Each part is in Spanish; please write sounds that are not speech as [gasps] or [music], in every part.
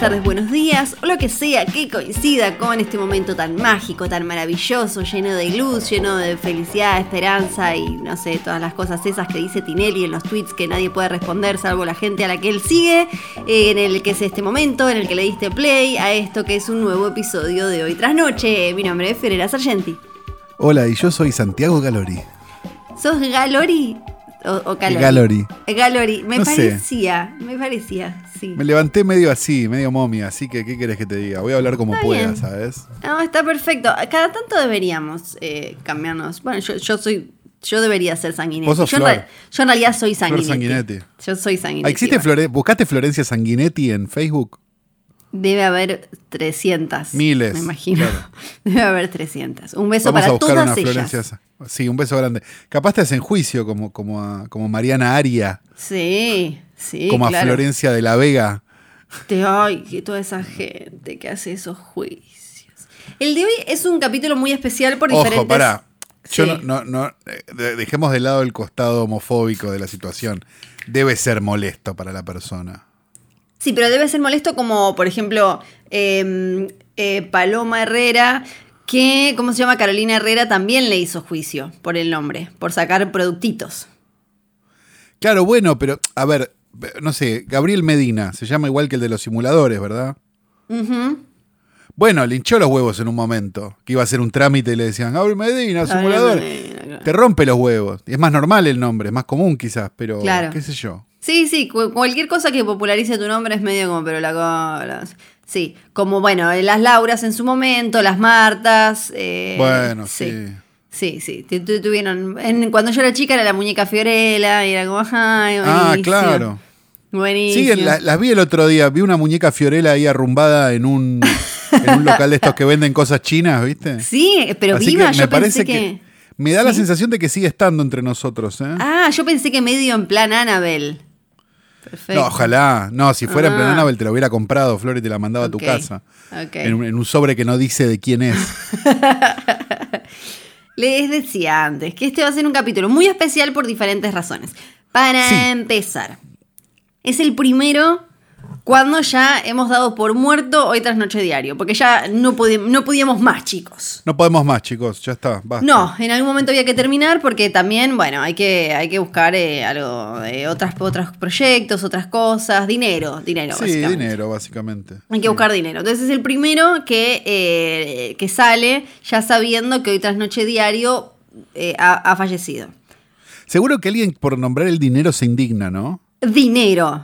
Tardes, buenos días, o lo que sea que coincida con este momento tan mágico, tan maravilloso, lleno de luz, lleno de felicidad, esperanza y no sé, todas las cosas esas que dice Tinelli en los tweets que nadie puede responder salvo la gente a la que él sigue, eh, en el que es este momento, en el que le diste play a esto que es un nuevo episodio de Hoy Tras Noche. Mi nombre es Ferreira Sargenti. Hola, y yo soy Santiago Galori. ¿Sos Galori? O, o. Galori, me No sé. parecía, me parecía, sí. Me levanté medio así, medio momia, así que ¿qué querés que te diga? Voy a hablar como Está pueda, bien. ¿sabes? No, está perfecto. Cada tanto deberíamos eh, cambiarnos. Bueno, yo, yo soy. Yo debería ser sanguinetti. Yo, yo en realidad soy sanguinetti. Sanguinetti. Yo soy sanguinetti. ¿Existe Flore ¿Buscaste Florencia Sanguinetti en Facebook? Debe haber 300. Miles, Me imagino. claro. [laughs] Debe haber 300. Un beso Vamos a para buscar todas una. Florencia. Sí, un beso grande. Capaz te hacen juicio como, como, a, como Mariana Aria, Sí, sí. como claro. a Florencia de la Vega. Te- ay, que toda esa gente que hace esos juicios. El de hoy es un capítulo muy especial por diferentes. Ojo, pará. Yo Sí. no, no, no, eh, de- dejemos de lado el costado homofóbico de la situación. Debe ser molesto para la persona. Sí, pero debe ser molesto como, por ejemplo, eh, eh, Paloma Herrera, que, ¿cómo se llama? Carolina Herrera también le hizo juicio por el nombre, por sacar productitos. Claro, bueno, pero a ver, no sé, Gabriel Medina, se llama igual que el de los simuladores, ¿verdad? Bueno, le hinchó los huevos en un momento, que iba a hacer un trámite y le decían, Gabriel Medina, simulador. Medina, claro. Te rompe los huevos. Es más normal el nombre, es más común quizás, pero Claro. qué sé yo. Sí, sí, cu- cualquier cosa que popularice tu nombre es medio como, pero la cola. Sí, como bueno, las Lauras en su momento, las Martas. eh, bueno, sí. Sí, sí, tu- tuvieron. en- cuando yo era chica era la muñeca Fiorella y era como, ay, Ah, claro. Buenísimo. Sí, la- las vi el otro día, vi una muñeca Fiorella ahí arrumbada en un, en un local de estos que venden cosas chinas, ¿viste? Sí, pero Así viva, que yo me parece pensé que... me da la ¿Sí? sensación de que sigue estando entre nosotros, ¿eh? Ah, yo pensé que medio en plan Annabelle. Perfecto. no, ojalá. No, si fuera en Ah. Annabelle te lo hubiera comprado, Flor, y te la mandaba a tu casa. En, un- en un sobre que no dice de quién es. [laughs] Les decía antes que este va a ser un capítulo muy especial por diferentes razones. Para Sí. empezar, es el primero cuando ya hemos dado por muerto hoy tras noche diario, porque ya no, no podíamos más, chicos. No podemos más, chicos, ya está. Basta. No, en algún momento había que terminar porque también, bueno, hay que, hay que buscar eh, algo de otras, otros proyectos, otras cosas, dinero, dinero. Sí, básicamente. dinero, básicamente. Hay que buscar dinero. Entonces es el primero que, eh, que sale ya sabiendo que hoy tras noche diario eh, ha, ha fallecido. Seguro que alguien por nombrar el dinero se indigna, ¿no? Dinero.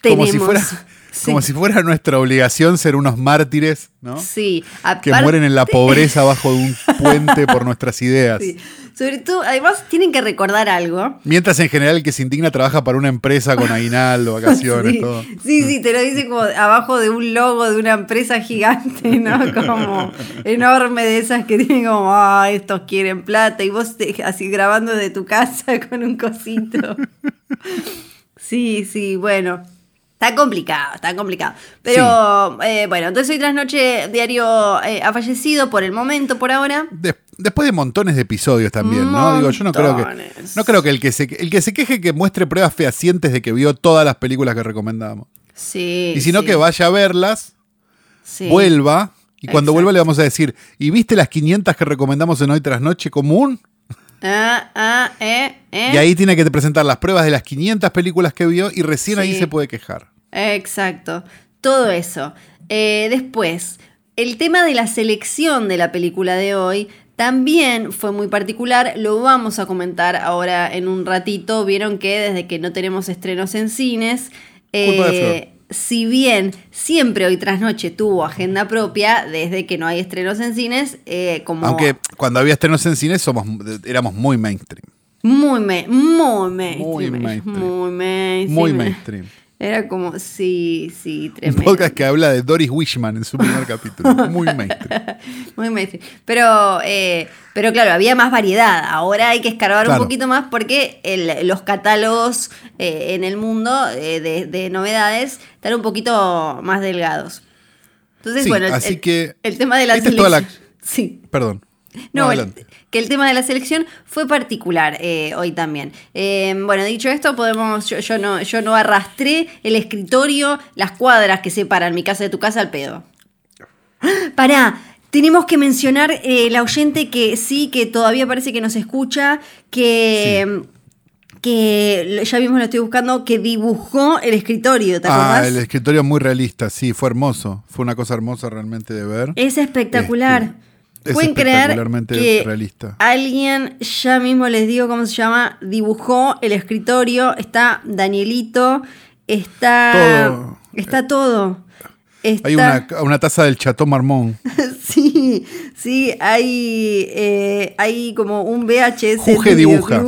Como Tenemos. si fuera, Sí. como si fuera nuestra obligación ser unos mártires, ¿no? Sí, Que aparte- mueren en la [laughs] pobreza bajo de un puente por nuestras ideas. Sí. Sobre todo, además tienen que recordar algo. Mientras en general el que se indigna trabaja para una empresa con aguinaldo, vacaciones, [laughs] sí, todo. sí, sí, te lo dice como abajo de un logo de una empresa gigante, ¿no? [laughs] Como enorme de esas que tienen como, ah, estos quieren plata y vos te- así grabando de tu casa con un cosito. Sí, sí, bueno. Está complicado, está complicado. Pero eh, bueno, entonces hoy tras noche diario eh, ha fallecido por el momento, por ahora. De- después de montones de episodios también, ¿no? Digo, yo no creo que. Montones. No creo que el que se el que se queje que muestre pruebas fehacientes de que vio todas las películas que recomendamos. Sí. Y si no, sí, que vaya a verlas, sí. vuelva. Y cuando Exacto. vuelva le vamos a decir, ¿y viste las 500 que recomendamos en Hoy Tras Noche común? Ah, ah, eh, eh. Y ahí tiene que presentar las pruebas de las 500 películas que vio y recién ahí se puede quejar. Exacto, todo eso. Eh, después, el tema de la selección de la película de hoy también fue muy particular, lo vamos a comentar ahora en un ratito. Vieron que desde que no tenemos estrenos en cines, Culpa de eh, si bien siempre hoy tras noche tuvo agenda propia, desde que no hay estrenos en cines, eh, como Aunque cuando había estrenos en cine somos, éramos muy mainstream. Muy, me- muy mainstream, Muy mainstream. muy mainstream. Muy mainstream. Era como, sí, sí, Un tremendo. podcast que habla de Doris Wishman en su primer [laughs] capítulo. Muy mainstream. [laughs] Muy mainstream. Pero, eh, pero claro, había más variedad. Ahora hay que escarbar Claro. un poquito más porque el- los catálogos eh, en el mundo eh, de, de novedades están un poquito más delgados. Entonces, Sí, bueno, así el- que el tema de la esta es toda la-. [laughs] Sí. Perdón. No, el- que el tema de la selección fue particular eh, hoy también. Eh, bueno, dicho esto, podemos, yo, yo no, yo no arrastré el escritorio, las cuadras que separan mi casa de tu casa al pedo. Pará, tenemos que mencionar eh, la oyente que sí, que todavía parece que nos escucha, que, que ya vimos, lo estoy buscando, que dibujó el escritorio, ¿te Ah, el escritorio muy realista, sí, fue hermoso. Fue una cosa hermosa realmente de ver. Es espectacular. Este, es Pueden creer que realista. alguien, ya mismo les digo cómo se llama, dibujó el escritorio. Está Danielito, está Todo. está todo. Está, Hay una, una taza del Chateau Marmont. [laughs] sí, sí, hay eh, hay como un VHS. Juge dibuja.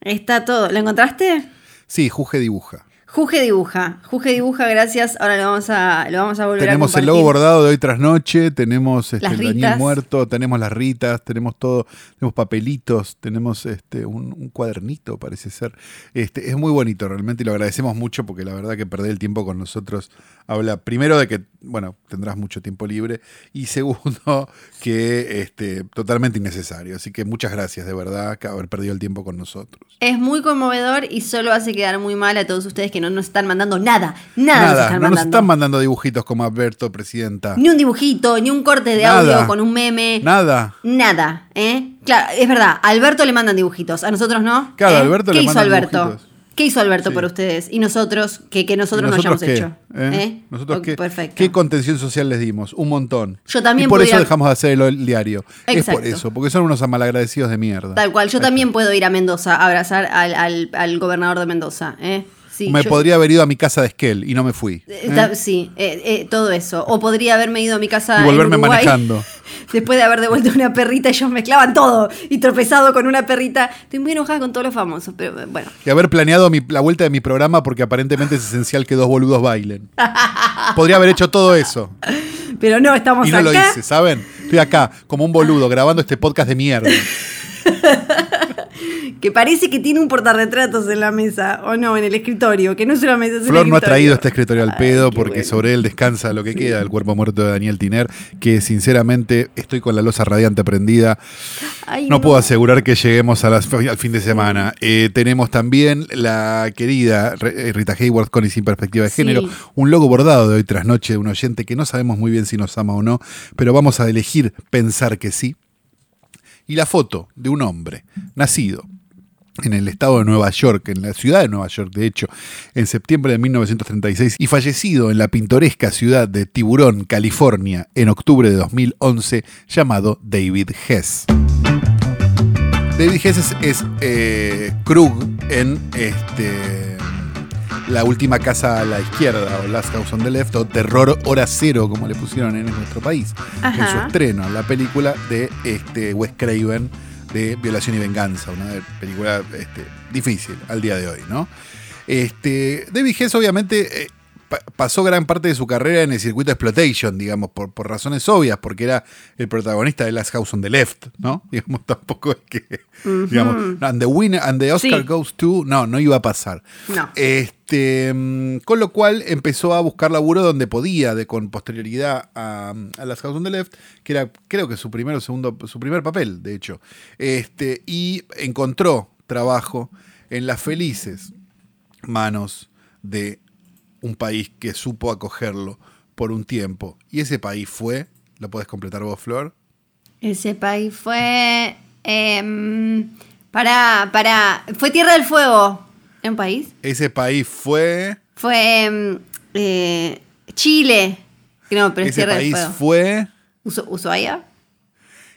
Está todo. ¿Lo encontraste? Sí, Juge dibuja. Juge dibuja, Juge dibuja, gracias. Ahora lo vamos a, lo vamos a volver a Tenemos el logo bordado de hoy tras noche, tenemos este, el Daniel muerto, tenemos las ritas, tenemos todo, tenemos papelitos, tenemos este un, un cuadernito, parece ser. Este, es muy bonito realmente y lo agradecemos mucho porque la verdad que perder el tiempo con nosotros habla primero de que, bueno, tendrás mucho tiempo libre y segundo [laughs] que este, totalmente innecesario. Así que muchas gracias de verdad que haber perdido el tiempo con nosotros. Es muy conmovedor y solo hace quedar muy mal a todos ustedes que no nos están mandando nada. Nada, nos Nada, están no nos están mandando dibujitos como Alberto, presidenta. Ni un dibujito, ni un corte de Nada. audio con un meme. Nada. Nada, ¿eh? Claro, es verdad, a Alberto le mandan dibujitos, a nosotros no. Claro, ¿eh? a Alberto ¿Qué le hizo mandan Alberto? dibujitos. ¿Qué hizo Alberto Sí. por ustedes? Y nosotros, que, que nosotros, ¿Y no hayamos qué? hecho. ¿Eh? ¿Eh? ¿Nosotros qué, Perfecto. qué contención social les dimos? Un montón. Yo también y por eso a- dejamos de hacer el, diario. Es Exacto. por eso, porque son unos malagradecidos de mierda. Tal cual, yo también puedo ir a Mendoza a abrazar al, al- al gobernador de Mendoza. ¿eh? Sí, Me yo- podría haber ido a mi casa de Esquel y no me fui. Eh, ¿eh? Sí, eh, eh, todo eso. O podría haberme ido a mi casa. Y en volverme Uruguay, manejando. [laughs] Después de haber devuelto una perrita, ellos mezclaban todo y tropezado con una perrita. Estoy muy enojada con todos los famosos, pero bueno. Y haber planeado mi- la vuelta de mi programa porque aparentemente es esencial que dos boludos bailen. Podría haber hecho todo eso. Pero no, estamos Y no acá. lo hice, ¿saben? Estoy acá, como un boludo, grabando este podcast de mierda. [laughs] [laughs] Que parece que tiene un portarretratos en la mesa, o no, en el escritorio, que no es una mesa, es Flor no ha traído este escritorio al pedo porque bueno. sobre él descansa lo que queda del cuerpo muerto de Daniel Tiner, que sinceramente estoy con la losa radiante prendida. Ay, No puedo asegurar que lleguemos a las- al fin de semana. Eh, tenemos también la querida eh, Rita Hayworth con y sin perspectiva de Sí. género, un logo bordado de hoy tras noche de un oyente que no sabemos muy bien si nos ama o no, pero vamos a elegir pensar que sí. Y la foto de un hombre nacido en el estado de Nueva York, en la ciudad de Nueva York, de hecho, en septiembre de 1936, y fallecido en la pintoresca ciudad de Tiburón, California, en octubre de 2011, llamado David Hess. David Hess es, es, eh, Krug en este, La última casa a la izquierda, o Last House on the Left, o Terror Hora Cero, como le pusieron en nuestro país, en su Ajá. estreno, la película de este, Wes Craven de Violación y Venganza, una película este, difícil al día de hoy, ¿no? Este, David Hess obviamente eh, pa- pasó gran parte de su carrera en el circuito de exploitation, digamos, por, por razones obvias, porque era el protagonista de Last House on the Left, ¿no? [laughs] Digamos, tampoco es que, digamos, and the winner and the Oscar Sí. goes to, no, no iba a pasar. No. Este, mm, con lo cual empezó a buscar laburo donde podía, de con posterioridad a, Las House on the Left, que era creo que su primer segundo, su primer papel, de hecho. Este, y encontró trabajo en las felices manos de un país que supo acogerlo por un tiempo. Y ese país fue, ¿lo puedes completar vos, Flor? Ese país fue. Eh, para, para. Fue Tierra del Fuego. ¿En país? Ese país fue, Fue. em, eh, Chile. No, pero es ese país fue, Uso- ¿Ushuaia?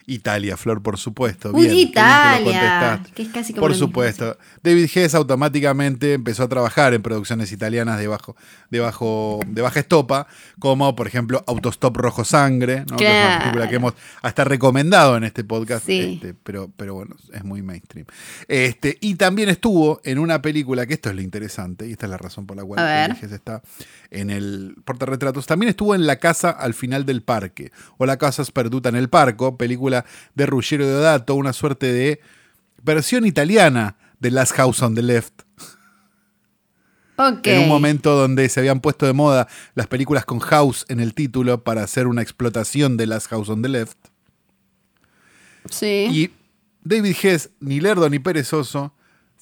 Italia, Flor, por supuesto. Uy, Bien, que Italia, que es casi como Por supuesto. David Hess automáticamente empezó a trabajar en producciones italianas de, bajo, de, bajo, de baja estopa, como por ejemplo Autostop Rojo Sangre, ¿no? que es una película que hemos hasta recomendado en este podcast, Sí. este, pero, pero bueno, es muy mainstream. Este, y también estuvo en una película, que esto es lo interesante, y esta es la razón por la cual. David Hess está en el portarretratos, también estuvo en La Casa al final del parque, o La Casa Sperduta en el Parco, película de Ruggiero Deodato, una suerte de versión italiana de Last House on the Left, en un momento donde se habían puesto de moda las películas con House en el título para hacer una explotación de Last House on the Left. Sí. Y David Hess, ni lerdo ni perezoso,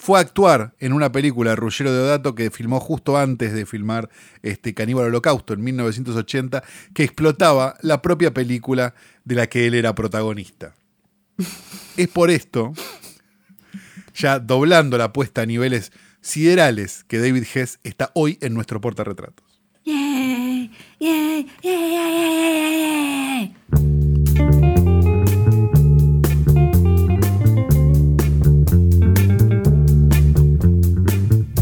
fue a actuar en una película de Ruggiero Deodato que filmó justo antes de filmar este Caníbal Holocausto en 1980, que explotaba la propia película de la que él era protagonista. es por esto, ya doblando la apuesta a niveles siderales, que David Hess está hoy en nuestro portarretratos. Yay,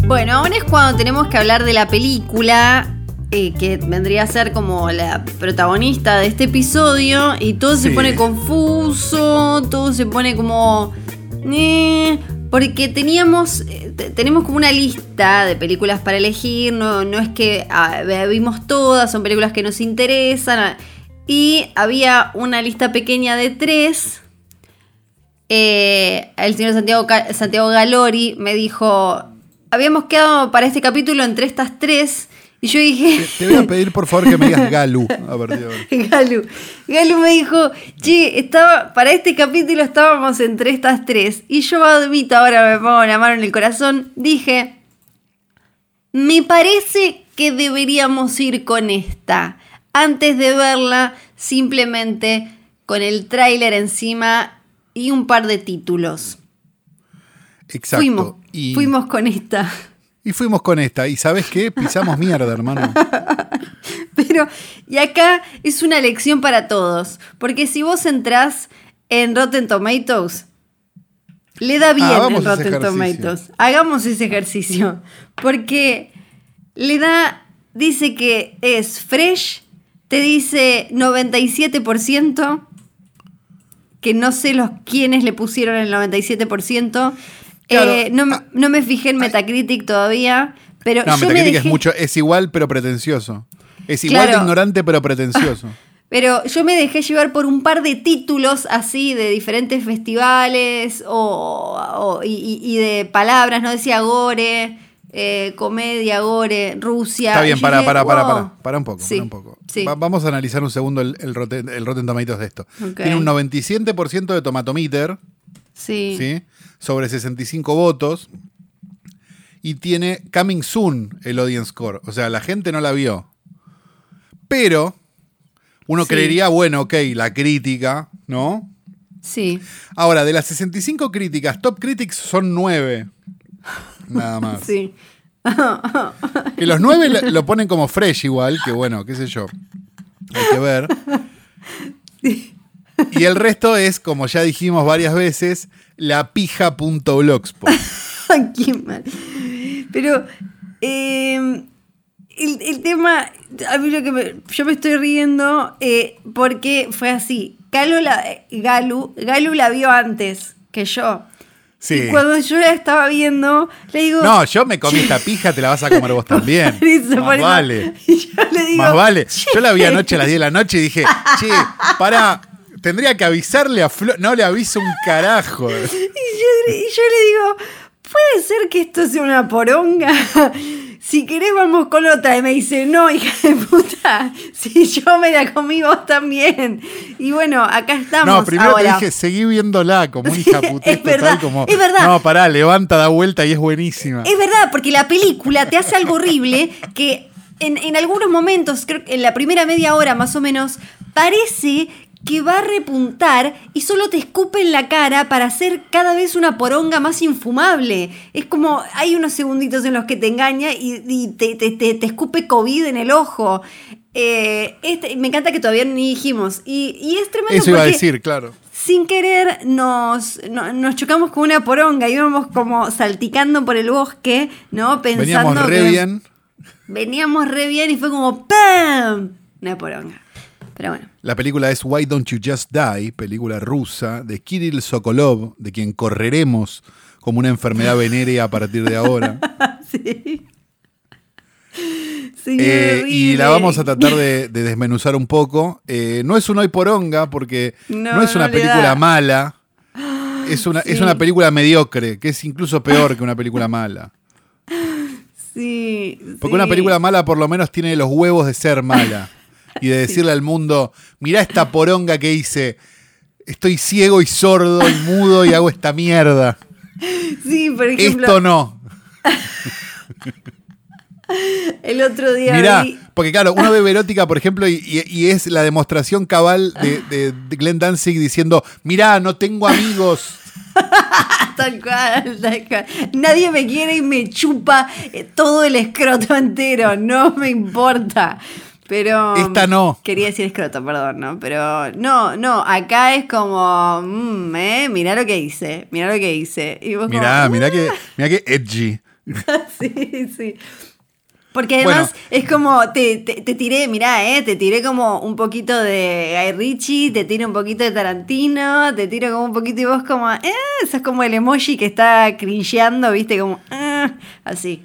Bueno, ahora es cuando tenemos que hablar de la película eh, que vendría a ser como la protagonista de este episodio y todo se pone confuso, todo se pone como... eh, porque teníamos, eh, te- tenemos como una lista de películas para elegir, no, no es que ah, vimos todas, son películas que nos interesan. Y había una lista pequeña de tres. Eh, el señor Santiago, Santiago Galori me dijo, habíamos quedado para este capítulo entre estas tres. Y yo dije, Te voy a pedir por favor que me digas [laughs] Galu a partir de ahora. Galu. Galu me dijo, che, estaba, para este capítulo estábamos entre estas tres. Y yo admito, ahora me pongo la mano en el corazón, dije, me parece que deberíamos ir con esta. Antes de verla, simplemente con el tráiler encima y un par de títulos. Exacto. Fuimos, y, fuimos con esta. y fuimos con esta. ¿Y sabes qué? Pisamos mierda, hermano. [laughs] Pero, y acá es una lección para todos. Porque si vos entrás en Rotten Tomatoes, le da bien en ese Rotten. Tomatoes. Hagamos ese ejercicio. Porque le da, dice que es fresh, te dice 97%, que no sé los quiénes le pusieron el 97%. Claro, Eh, no, ah, no me fijé en Metacritic todavía, pero No, yo me Metacritic es dejé- mucho, es igual pero pretencioso. Es igual Claro. de ignorante pero pretencioso. [laughs] Pero yo me dejé llevar por un par de títulos así de diferentes festivales o, o- y, de palabras, ¿no? Decía Gore, eh, comedia, Gore, Rusia. Está bien, para, para, para, wow. para, para un poco, Sí, para un poco. sí. Va- vamos a analizar un segundo el, el, Rotten, el Rotten Tomatoes de esto. Tiene un 97% de tomatometer, Sí. ¿sí? Sobre 65 votos. Y tiene Coming Soon el audience score. O sea, la gente no la vio. Pero uno Sí. creería, bueno, ok, la crítica, ¿no? Sí. Ahora, de las 65 críticas, Top Critics son 9. Nada [laughs] más. Sí. [laughs] Que los 9 lo, ponen como fresh igual, que bueno, qué sé yo. Hay que ver. Y el resto es, como ya dijimos varias veces, la pija.blogspot. [laughs] Ay, qué mal. Pero eh, el, el tema, a mí lo que me- yo me estoy riendo eh, porque fue así. Galu la, Galu, Galu la vio antes que yo. Sí. Y cuando yo la estaba viendo, le digo... No, yo me comí esta pija, te la vas a comer vos también. [laughs] Eso, Más vale. Y [laughs] yo le digo... Más vale. Yo la vi "Che". anoche a las 10 de la noche y dije, che, para, tendría que avisarle a Flo. No le aviso un carajo. [laughs] Y yo, y yo le digo, ¿puede ser que esto sea una poronga? [laughs] Si querés vamos con otra. Y me dice, no, hija de puta, [laughs] si yo me la comí vos también. Y bueno, acá estamos No, primero ahora. te dije, seguí viéndola como un hija putés es verdad, como. es verdad. No, pará, levanta, da vuelta y es buenísima. Es verdad, porque la película te hace algo horrible que en, en algunos momentos, creo que en la primera media hora más o menos, parece que va a repuntar y solo te escupe en la cara para hacer cada vez una poronga más infumable. Es como hay unos segunditos en los que te engaña y, te, te, escupe COVID en el ojo. Eh, este, me encanta que todavía ni dijimos. Y, es tremendo. Eso iba a decir, claro. Sin querer nos, nos chocamos con una poronga, íbamos como salticando por el bosque, ¿no? Pensando Veníamos re bien. Veníamos re bien y fue como ¡pam! Una poronga. La película es Why Don't You Just Die, película rusa de Kirill Sokolov, de quien correremos como una enfermedad venérea a partir de ahora. [laughs] sí. Eh, y la vamos a tratar de, desmenuzar un poco. Eh, no es un hoy poronga porque no, es una película mala. [gasps] Es una, es una película mediocre, que es incluso peor que una película mala. [laughs] Sí. Porque una película mala por lo menos tiene los huevos de ser mala y de [laughs] decirle al mundo, mirá esta poronga que hice, estoy ciego y sordo y mudo y hago esta mierda. Sí, por ejemplo. Esto no. [laughs] El otro día. Mirá, porque claro, uno ve Verótica, por ejemplo, y, es la demostración cabal de, Glenn Danzig diciendo: Mirá, no tengo amigos. [laughs] tal cual, tal cual. Nadie me quiere y me chupa todo el escroto entero, no me importa. Pero. Esta no. Quería decir escroto, perdón, ¿no? Pero no, no, acá es como. Mmm, ¿eh? Mirá lo que hice, mirá lo que hice. Y mirá, mirá, que, mirá que edgy. [laughs] sí, sí. Porque además es como, te, te, tiré, mirá, eh, te tiré como un poquito de Guy Ritchie, te tiré un poquito de Tarantino, te tiro como un poquito y vos como, eh, eso es como el emoji que está cringeando, viste, como, eh, así.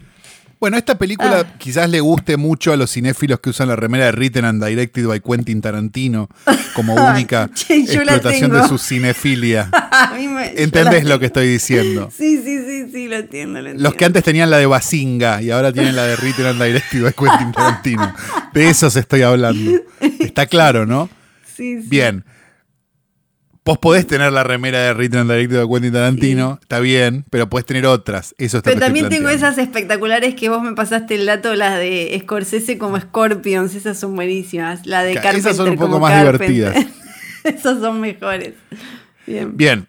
Bueno, esta película ah. quizás le guste mucho a los cinéfilos que usan la remera de Written and Directed by Quentin Tarantino como [laughs] única [laughs] explotación de su cinefilia. [laughs] ¿Entendés lo que estoy diciendo? Sí, sí, sí, sí, lo entiendo, lo entiendo. Los que antes tenían la de Basinga y ahora tienen la de Written and Directed by Quentin Tarantino. De esos estoy hablando. Está claro, ¿no? Sí, sí. Bien. Vos podés tener la remera de Return Directo de Quentin Tarantino, está bien, pero podés tener otras. Eso está Pero también tengo esas espectaculares que vos me pasaste el dato, las de Scorsese como Scorpions, esas son buenísimas. La de Carpenter Esas son un poco más divertidas. [laughs] esas son mejores. Bien. Bien,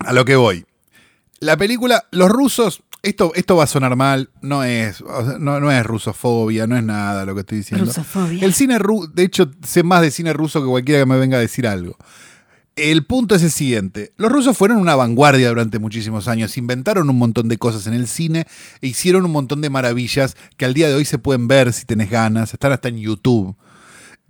a lo que voy. La película, los rusos, esto, esto va a sonar mal, no es, no, no es rusofobia, no es nada lo que estoy diciendo. Rusofobia. El cine ruso, de hecho, sé más de cine ruso que cualquiera que me venga a decir algo. El punto es el siguiente. Los rusos fueron una vanguardia durante muchísimos años, inventaron un montón de cosas en el cine e hicieron un montón de maravillas que al día de hoy se pueden ver si tenés ganas, están hasta en YouTube.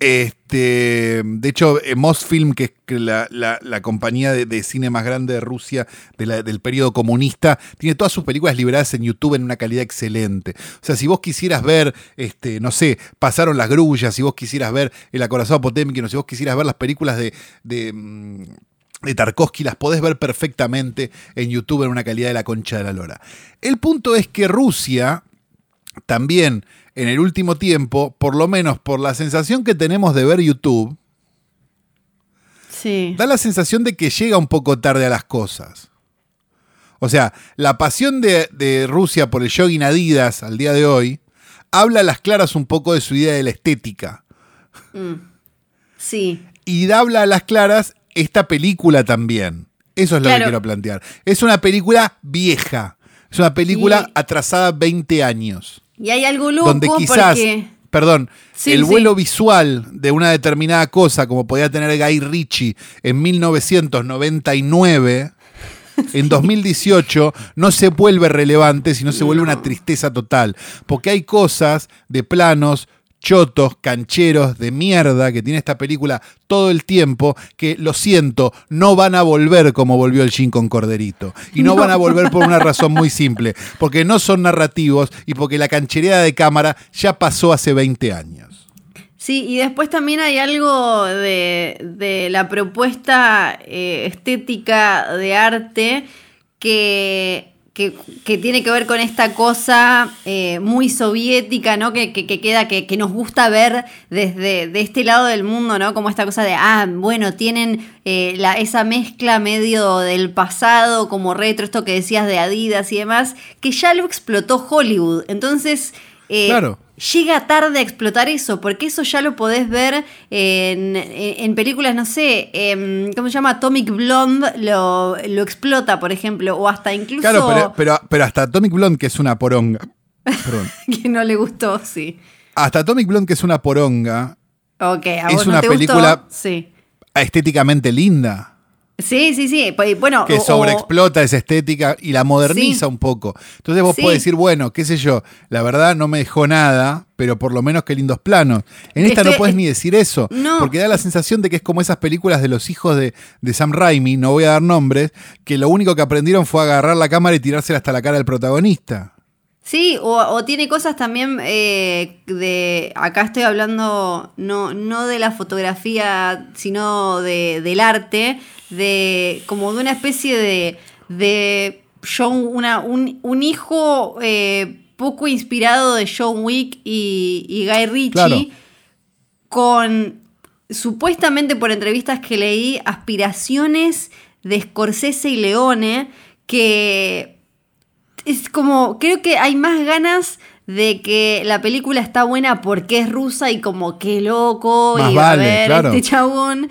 Este, de hecho, eh, Mosfilm, que es la, compañía de, cine más grande de Rusia del periodo comunista, tiene todas sus películas liberadas en YouTube en una calidad excelente. O sea, si vos quisieras ver, este, no sé, pasaron las grullas, si vos quisieras ver El acorazado Potemkin, si vos quisieras ver las películas de, de mm, de Tarkovsky las podés ver perfectamente en YouTube en una calidad de la concha de la lora. El punto es que Rusia también en el último tiempo, por lo menos por la sensación que tenemos de ver YouTube, da la sensación de que llega un poco tarde a las cosas. O sea, la pasión de, Rusia por el jogging Adidas al día de hoy habla a las claras un poco de su idea de la estética. Mm. Sí. Y habla a las claras esta película también. Eso es lo que quiero plantear. Es una película vieja. Es una película atrasada 20 años. Y hay algo loco donde quizás, perdón, el vuelo visual de una determinada cosa, como podía tener Guy Ritchie en 1999, en [laughs] 2018 no se vuelve relevante, sino se vuelve una tristeza total. Porque hay cosas de planos chotos, cancheros de mierda que tiene esta película todo el tiempo, que lo siento, no van a volver como volvió el Shin con Corderito. Y no, van a volver por una razón muy simple, porque no son narrativos y porque la canchereada de cámara ya pasó hace 20 años. Sí, y después también hay algo de, la propuesta eh, estética de arte que que, tiene que ver con esta cosa eh, muy soviética, ¿no? Que, queda, que, nos gusta ver desde de este lado del mundo, ¿no? Como esta cosa de, ah, bueno, tienen eh, la, esa mezcla medio del pasado, como retro, esto que decías de Adidas y demás, que ya lo explotó Hollywood. Entonces, eh, Claro. llega tarde a explotar eso, porque eso ya lo podés ver en, en películas, no sé, em, ¿cómo se llama? Atomic Blonde lo, lo explota, por ejemplo, o hasta incluso Claro, pero, pero, pero hasta Atomic Blonde, que es una poronga. Perdón. [laughs] que no le gustó, sí. Hasta Atomic Blonde, que es una poronga, Ok, ¿a Es vos no una te gustó? película- Sí. estéticamente linda. Sí, sí, sí. pues, Bueno, que sobreexplota esa estética y la moderniza Sí. un poco. Entonces vos Sí. podés decir, bueno, qué sé yo, la verdad no me dejó nada, pero por lo menos qué lindos planos. En esta Estoy- no puedes ni decir eso, No. porque da la sensación de que es como esas películas de los hijos de, de Sam Raimi, no voy a dar nombres, que lo único que aprendieron fue agarrar la cámara y tirársela hasta la cara del protagonista. Sí, o, o tiene cosas también eh, de. Acá estoy hablando no, no de la fotografía, sino de, del arte, de como de una especie de. de John, una, un, un hijo eh, poco inspirado de John Wick y, y Guy Ritchie, Claro. con supuestamente por entrevistas que leí, aspiraciones de Scorsese y Leone, que es como, creo que hay más ganas de que la película está buena porque es rusa y como qué loco Más y va vale, a ver claro. este chabón.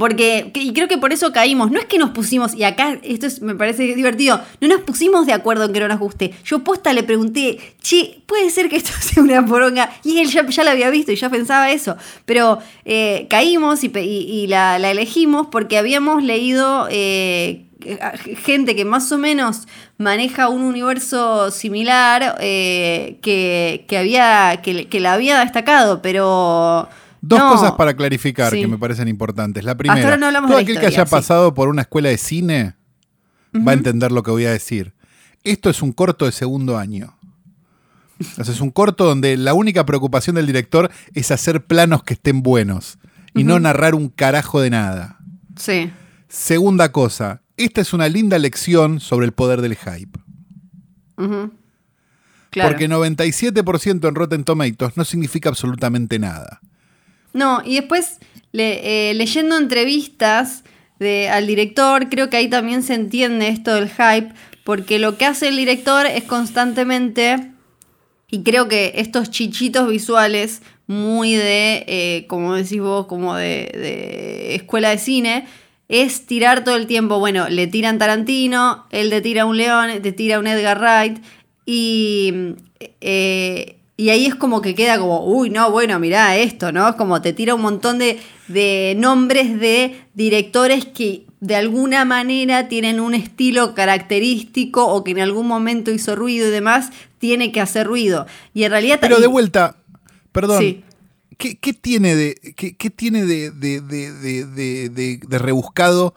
Porque, que- y creo que por eso caímos. No es que nos pusimos, y acá esto es- me parece divertido, no nos pusimos de acuerdo en que no nos guste. Yo posta le pregunté, che, puede ser que esto [laughs] sea una poronga. Y él ya, la había visto y ya pensaba eso. Pero eh, caímos y, la, elegimos porque habíamos leído eh, gente que más o menos maneja un universo similar eh, que, que había, que, que la había destacado, pero. Dos no. cosas para clarificar Sí. que me parecen importantes. La primera, no todo aquel que haya sí. pasado por una escuela de cine va a entender lo que voy a decir. Esto es un corto de segundo año. O sea, es un corto donde la única preocupación del director es hacer planos que estén buenos y no narrar un carajo de nada. Sí. Segunda cosa, esta es una linda lección sobre el poder del hype. Ujú. Claro. Porque 97% en Rotten Tomatoes no significa absolutamente nada. No, y después le- eh, leyendo entrevistas de, al director, creo que ahí también se entiende esto del hype, porque lo que hace el director es constantemente, y creo que estos chichitos visuales muy de, eh, como decís vos, como de, de escuela de cine, es tirar todo el tiempo, bueno, le tiran Tarantino, él le tira un León, te tira un Edgar Wright, y, eh, y ahí es como que queda como, uy, no, bueno, mirá esto, ¿no? Es como te tira un montón de, de nombres de directores que de alguna manera tienen un estilo característico o que en algún momento hizo ruido y demás, tiene que hacer ruido. Y en realidad... Pero de vuelta, perdón, Sí. ¿qué, qué tiene de, qué, qué tiene de- de- de- de rebuscado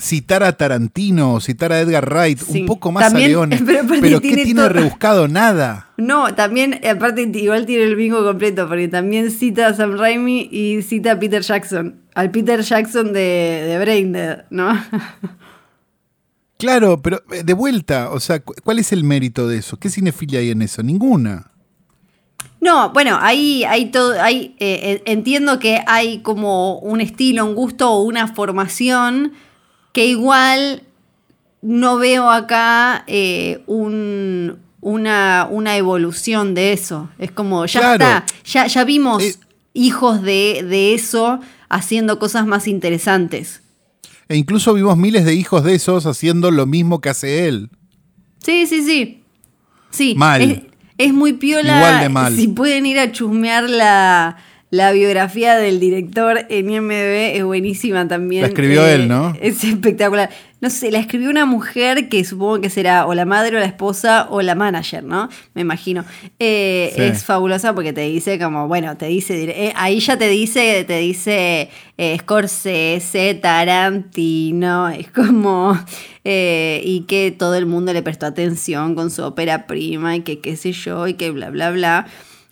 citar a Tarantino citar a Edgar Wright? Sí. Un poco más También- a Leone. [laughs] pero ¿qué tiene todo- rebuscado? Nada. No, también, aparte, igual tiene el bingo completo, porque también cita a Sam Raimi y cita a Peter Jackson. Al Peter Jackson de, de Brain Dead, ¿no? Claro, pero eh, de vuelta, o sea, cu- ¿cuál es el mérito de eso? ¿Qué cinefilia hay en eso? Ninguna. No, bueno, ahí hay todo, hay, eh, eh, entiendo que hay como un estilo, un gusto o una formación que igual no veo acá eh, un- una, una evolución de eso. Es como, ya Claro. está, ya, ya vimos Eh. hijos de, de eso haciendo cosas más interesantes. E incluso vimos miles de hijos de esos haciendo lo mismo que hace él. Sí, sí, sí. Sí. Mal. Es, es muy piola. Igual de mal. Si pueden ir a chusmear la, la biografía del director en IMDb, es buenísima también. La escribió él, ¿no? Es espectacular. No sé, la escribió una mujer que supongo que será o la madre o la esposa o la manager, ¿no? Me imagino. Eh, Sí. Es fabulosa porque te dice como, bueno, te dice, eh, ahí ya te dice, te dice eh, Scorsese, Tarantino, es como, eh, y que todo el mundo le prestó atención con su ópera prima y que qué sé yo y que bla, bla, bla.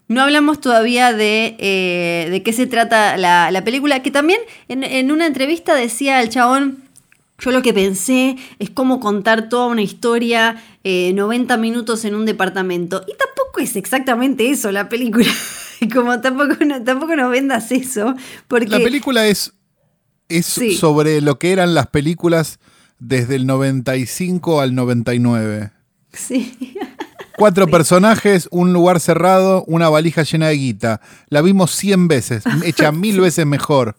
No hablamos todavía de, eh, de qué se trata la, la película, que también en, en una entrevista decía el chabón, yo lo que pensé es cómo contar toda una historia, eh, 90 minutos en un departamento. Y tampoco es exactamente eso la película. [laughs] Como tampoco, no- tampoco nos vendas eso. Porque La película es, es Sí. sobre lo que eran las películas desde el 95 al 99. Sí. [laughs] Cuatro personajes, un lugar cerrado, una valija llena de guita. La vimos 100 veces, hecha [laughs] mil veces mejor.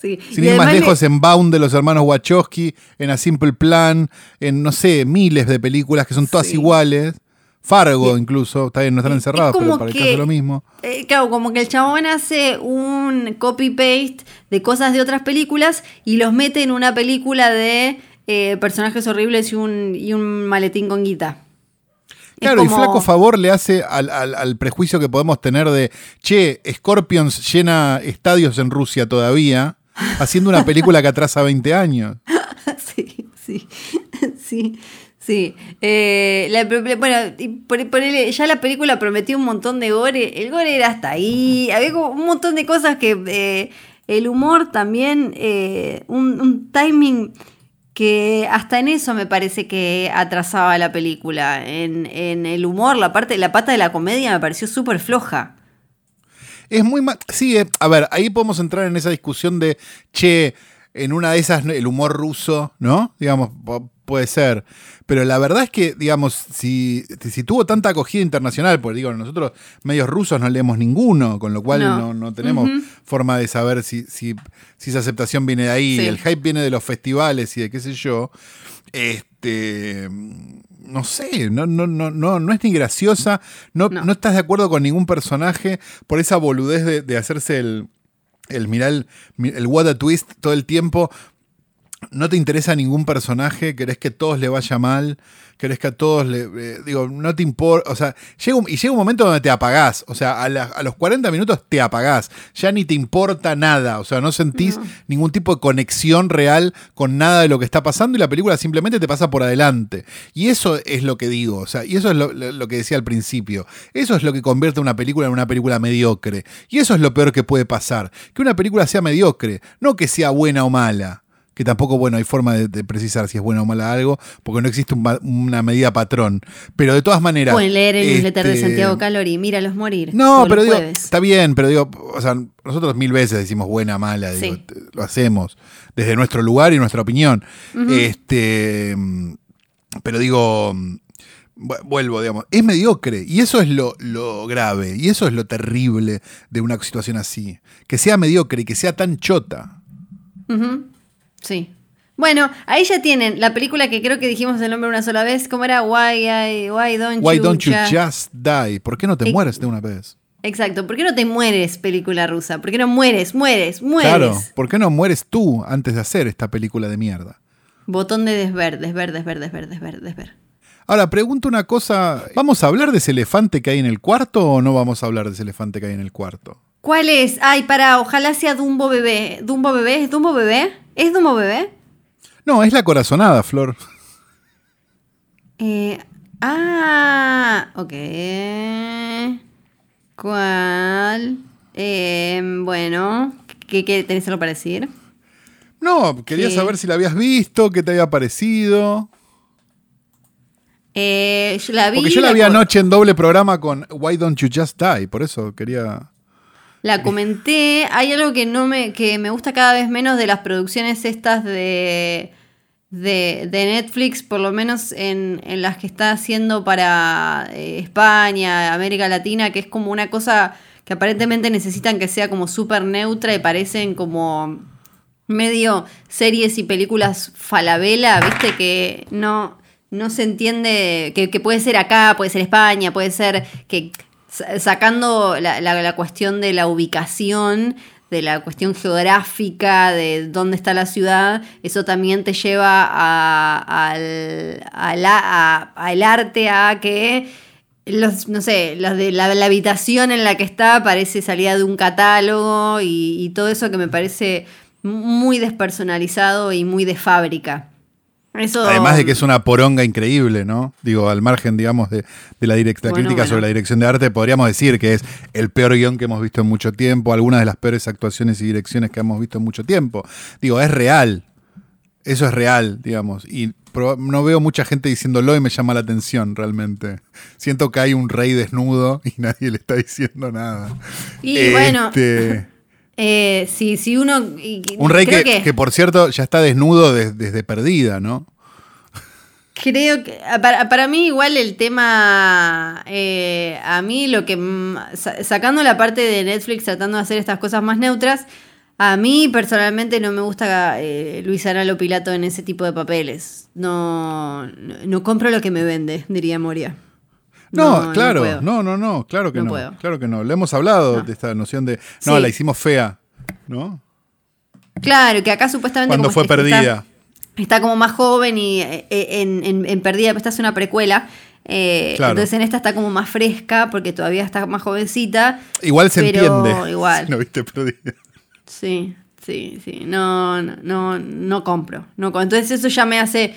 Sí. Sin Y ir más le- lejos, en Bound de los hermanos Wachowski, en A Simple Plan, en, no sé, miles de películas que son todas Sí. iguales. Fargo, incluso, está bien, no están encerrados, pero como para el que- caso es lo mismo. Eh, claro, como que el chabón hace un copy-paste de cosas de otras películas y los mete en una película de eh, personajes horribles y un, y un maletín con guita. Claro, y como- flaco favor le hace al, al- al prejuicio que podemos tener de, che, Scorpions llena estadios en Rusia todavía, haciendo una película que atrasa 20 años. [laughs] sí, sí, [laughs] sí, sí. Eh, la- bueno, por- ponele, ya la película prometió un montón de gore. El gore era hasta ahí. Había como un montón de cosas que. eh, el humor también, eh, un, un timing que hasta en eso me parece que atrasaba la película. En, en el humor, la parte, la pata de la comedia me pareció súper floja. Es muy ma- Sí, eh, a ver, ahí podemos entrar en esa discusión de, che, en una de esas, el humor ruso, ¿no? Digamos, puede ser. Pero la verdad es que, digamos, si, si tuvo tanta acogida internacional, pues digo, nosotros medios rusos no leemos ninguno, con lo cual No. no, no tenemos forma de saber si, si, si esa aceptación viene de ahí. Sí. El hype viene de los festivales y de qué sé yo. Este. No sé, no, no, no, no, no es ni graciosa, no, No. no estás de acuerdo con ningún personaje por esa boludez de, de hacerse el, el mirar el, el what a twist todo el tiempo. No te interesa ningún personaje, querés que a todos le vaya mal, querés que a todos le. eh, digo, no te importa. O sea, llega un- y llega un momento donde te apagás. O sea, a, la- a los 40 minutos te apagás. Ya ni te importa nada. O sea, no sentís ningún tipo de conexión real con nada de lo que está pasando y la película simplemente te pasa por adelante. Y eso es lo que digo. O sea, y eso es lo que decía al principio. Eso es lo que convierte una película en una película mediocre. Y eso es lo peor que puede pasar. Que una película sea mediocre, no que sea buena o mala que tampoco, bueno, hay forma de, de precisar si es buena o mala algo, porque no existe un una medida patrón. Pero de todas maneras. Pueden leer el newsletter de este, Santiago Calori, míralos morir. No, pero digo, jueves. está bien, pero digo, o sea, nosotros mil veces decimos buena, mala, Sí. lo hacemos desde nuestro lugar y nuestra opinión. Este, pero digo, vu- vuelvo, digamos, es mediocre y eso es lo, lo grave y eso es lo terrible de una situación así, que sea mediocre y que sea tan chota. Ujú, Sí. Bueno, ahí ya tienen la película que creo que dijimos el nombre una sola vez. ¿Cómo era? Why, I- why don't Why you, don't you ju- just die? ¿Por qué no te mueres de una vez? Exacto. ¿Por qué no te mueres, película rusa? ¿Por qué no mueres, mueres, mueres? Claro, ¿por qué no mueres tú antes de hacer esta película de mierda? Botón de desver, desver, desver, desver, desver, desver. Ahora, pregunto una cosa. ¿Vamos a hablar de ese elefante que hay en el cuarto o no vamos a hablar de ese elefante que hay en el cuarto? ¿Cuál es? Ay, para, ojalá sea Dumbo Bebé. ¿Dumbo Bebé? ¿Es Dumbo Bebé? ¿Es Dumbo Bebé? No, es la corazonada, Flor. Eh, ah, ok. ¿Cuál? Eh, bueno, ¿qué, qué tenés algo para decir? No, quería saber si la habías visto, qué te había parecido. Eh, yo la vi. Porque yo la vi anoche en doble programa con Why Don't You Just Die, por eso quería... La comenté. Hay algo que no me, que me gusta cada vez menos de las producciones estas de, de, de Netflix, por lo menos en, en las que está haciendo para eh, España, América Latina, que es como una cosa que aparentemente necesitan que sea como súper neutra y parecen como medio series y películas falabela, viste que no, no se entiende, que, que puede ser acá, puede ser España, puede ser que sacando la, la- cuestión de la ubicación, de la cuestión geográfica, de dónde está la ciudad, eso también te lleva a- al, al arte, a que los, no sé, los de la, habitación en la que está parece salida de un catálogo y todo eso que me parece muy despersonalizado y muy de fábrica. Eso, Además de que es una poronga increíble, ¿no? Digo, al margen, digamos, de, de la, direct- la Bueno, crítica bueno. sobre la dirección de arte, podríamos decir que es el peor guion que hemos visto en mucho tiempo, algunas de las peores actuaciones y direcciones que hemos visto en mucho tiempo. Digo, es real. Eso es real, digamos. Y no veo mucha gente diciéndolo y me llama la atención, realmente. Siento que hay un rey desnudo y nadie le está diciendo nada. Y bueno, Este, eh, si, si uno... un rey que, que, por cierto, ya está desnudo des- desde perdida, ¿no? Creo que para, para mí igual el tema, eh, a mí lo que, sacando la parte de Netflix tratando de hacer estas cosas más neutras, a mí personalmente no me gusta eh, Luis Aralo Pilato en ese tipo de papeles. No, no, compro lo que me vende, diría Moria. No, claro, no, no, no, claro que no, claro que no. Le hemos hablado de esta noción de, no, la hicimos fea, ¿no? Claro, que acá supuestamente... Cuando fue perdida está como más joven y eh, en, en, Perdida, esta es una precuela. Eh, entonces en esta está como más fresca porque todavía está más jovencita. Igual se entiende. [laughs] Igual. no viste Perdida. Sí, sí, sí. No, no, no, compro. No, entonces eso ya me hace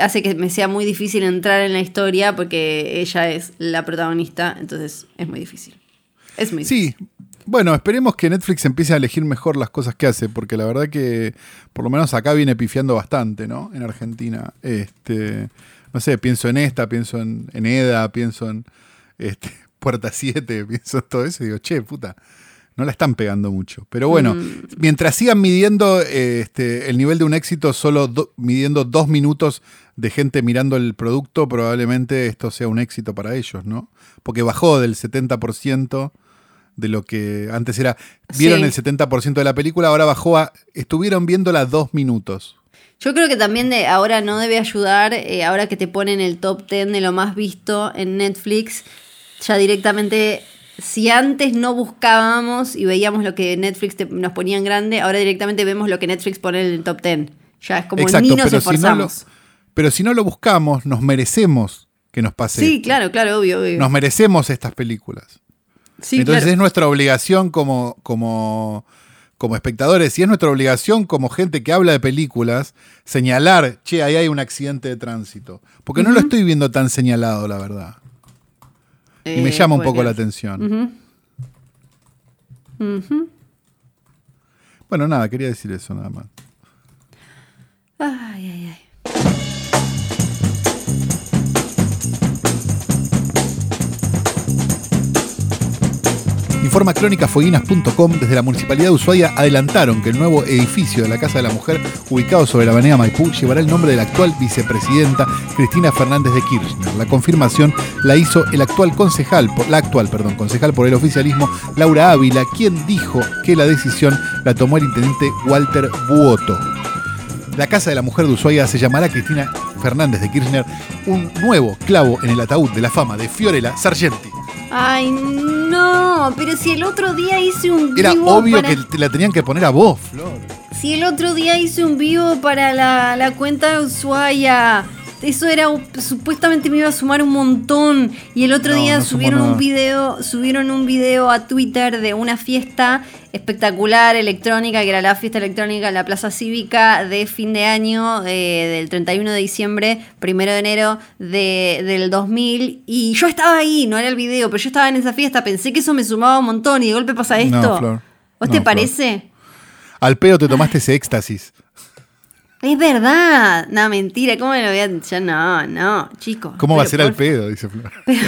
hace que me sea muy difícil entrar en la historia porque ella es la protagonista, entonces es muy difícil. Es muy difícil. Sí, bueno, esperemos que Netflix empiece a elegir mejor las cosas que hace, porque la verdad que por lo menos acá viene pifiando bastante, ¿no? En Argentina. Este, no sé, pienso en esta, pienso en, EDA, pienso en este, [laughs] Puerta 7, [laughs] pienso en todo eso y digo, che, puta, no la están pegando mucho. Pero bueno, mm. mientras sigan midiendo este, el nivel de un éxito, solo midiendo dos minutos de gente mirando el producto, probablemente esto sea un éxito para ellos, ¿no? Porque bajó del 70% de lo que antes era. Vieron el 70% de la película, ahora bajó a. Estuvieron viéndola dos minutos. Yo creo que también de ahora no debe ayudar, eh, ahora que te ponen el top 10 de lo más visto en Netflix, ya directamente, si antes no buscábamos y veíamos lo que Netflix nos ponía en grande, ahora directamente vemos lo que Netflix pone en el top 10. Ya es como Exacto, ni nos pero esforzamos. Si no lo, pero si no lo buscamos, nos merecemos que nos pase. Sí, claro, claro, obvio, obvio. Nos merecemos estas películas. Entonces es nuestra obligación como, como, como espectadores y es nuestra obligación como gente que habla de películas señalar, che, ahí hay un accidente de tránsito. Porque no lo estoy viendo tan señalado, la verdad. y me eh, llama un poco la atención. Bueno, nada, quería decir eso nada más. Ay, ay, ay. Informa crónicafueguinas.com desde la Municipalidad de Ushuaia adelantaron que el nuevo edificio de la Casa de la Mujer, ubicado sobre la avenida Maipú, llevará el nombre de la actual vicepresidenta Cristina Fernández de Kirchner. La confirmación la hizo el actual concejal, la actual, perdón, concejal por el oficialismo, Laura Ávila, quien dijo que la decisión la tomó el intendente Walter Buoto. La Casa de la Mujer de Ushuaia se llamará Cristina Fernández de Kirchner, un nuevo clavo en el ataúd de la fama de Fiorella Sargenti. Ay, no, pero si el otro día hice un Era obvio que te la tenían que poner a vos, Flor. Si el otro día hice un vivo para la, la cuenta de Ushuaia eso era supuestamente me iba a sumar un montón y el otro día subieron un video, subieron un video a Twitter de una fiesta espectacular electrónica que era la fiesta electrónica en la Plaza Cívica de fin de año eh, del 31 de diciembre, primero de enero de, del 2000 y yo estaba ahí, no era el video, pero yo estaba en esa fiesta, pensé que eso me sumaba un montón y de golpe pasa esto. ¿Vos te parece? Al pedo te tomaste ese éxtasis. Es verdad. No, mentira. ¿Cómo me lo voy a.? Ya no, no, chicos. ¿Cómo va a ser al pedo? Dice Flor. [laughs] Pero,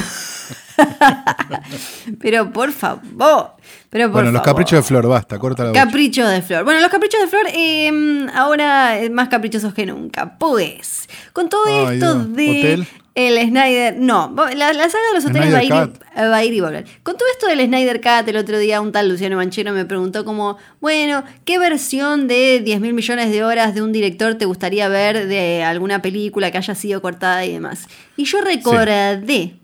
[laughs] por favor. Pero bueno, los caprichos de Flor, basta, corta la Caprichos de Flor. Bueno, los caprichos de Flor eh, ahora más caprichosos que nunca. Pues, con todo esto de el Snyder. No, la, saga de los hoteles va a, ir, va a, ir, y volver. Con todo esto del Snyder Cut, el otro día un tal Luciano Manchero me preguntó como, bueno, ¿qué versión de 10 mil millones de horas de un director te gustaría ver de alguna película que haya sido cortada y demás? Y yo recordé